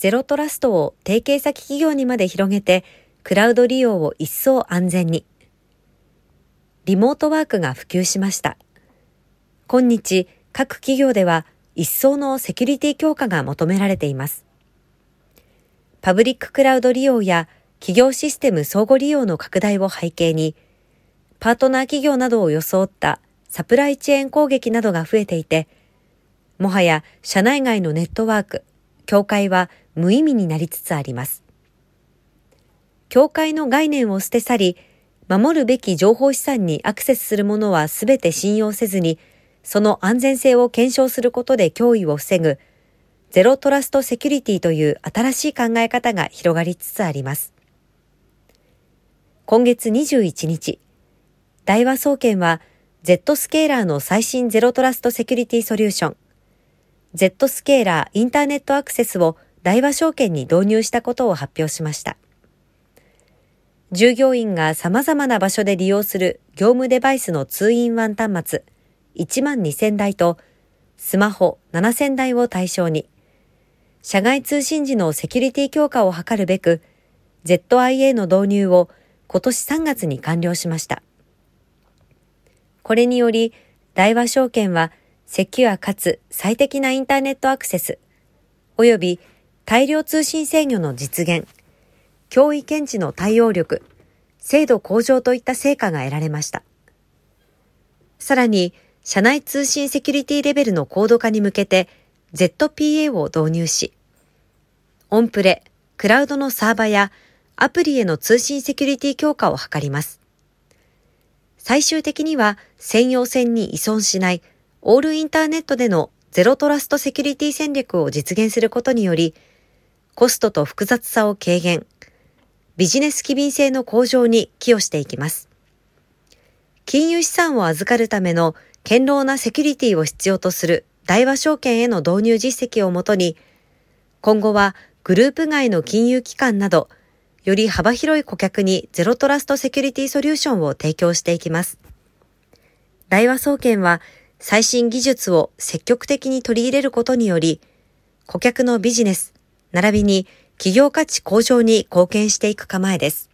ゼロトラストを提携先企業にまで広げて、クラウド利用を一層安全に。リモートワークが普及しました。今日、各企業では一層のセキュリティ強化が求められています。パブリッククラウド利用や企業システム相互利用の拡大を背景に、パートナー企業などを装ったサプライチェーン攻撃などが増えていて、もはや社内外のネットワーク、境界は無意味になりつつあります。境界の概念を捨て去り、守るべき情報資産にアクセスするものはすべて信用せずに、その安全性を検証することで脅威を防ぐ、ゼロトラストセキュリティという新しい考え方が広がりつつあります。今月21日、大和総研は Z スケーラーの最新ゼロトラストセキュリティソリューション、Z スケーラーインターネットアクセスを大和証券に導入したことを発表しました。従業員が様々な場所で利用する業務デバイスの通院ワン端末1万2000台とスマホ7000台を対象に、社外通信時のセキュリティ強化を図るべく、ZIA の導入を今年3月に完了しました。これにより、大和証券はセキュアかつ最適なインターネットアクセス、及び大量通信制御の実現、脅威検知の対応力、精度向上といった成果が得られました。さらに、社内通信セキュリティレベルの高度化に向けて ZPA を導入し、オンプレ、クラウドのサーバやアプリへの通信セキュリティ強化を図ります。最終的には専用線に依存しないオールインターネットでのゼロトラストセキュリティ戦略を実現することにより、コストと複雑さを軽減、ビジネス機敏性の向上に寄与していきます。金融資産を預かるための堅牢なセキュリティを必要とする大和証券への導入実績をもとに、今後はグループ外の金融機関などより幅広い顧客にゼロトラストセキュリティソリューションを提供していきます。大和総研は最新技術を積極的に取り入れることにより、顧客のビジネス、並びに企業価値向上に貢献していく構えです。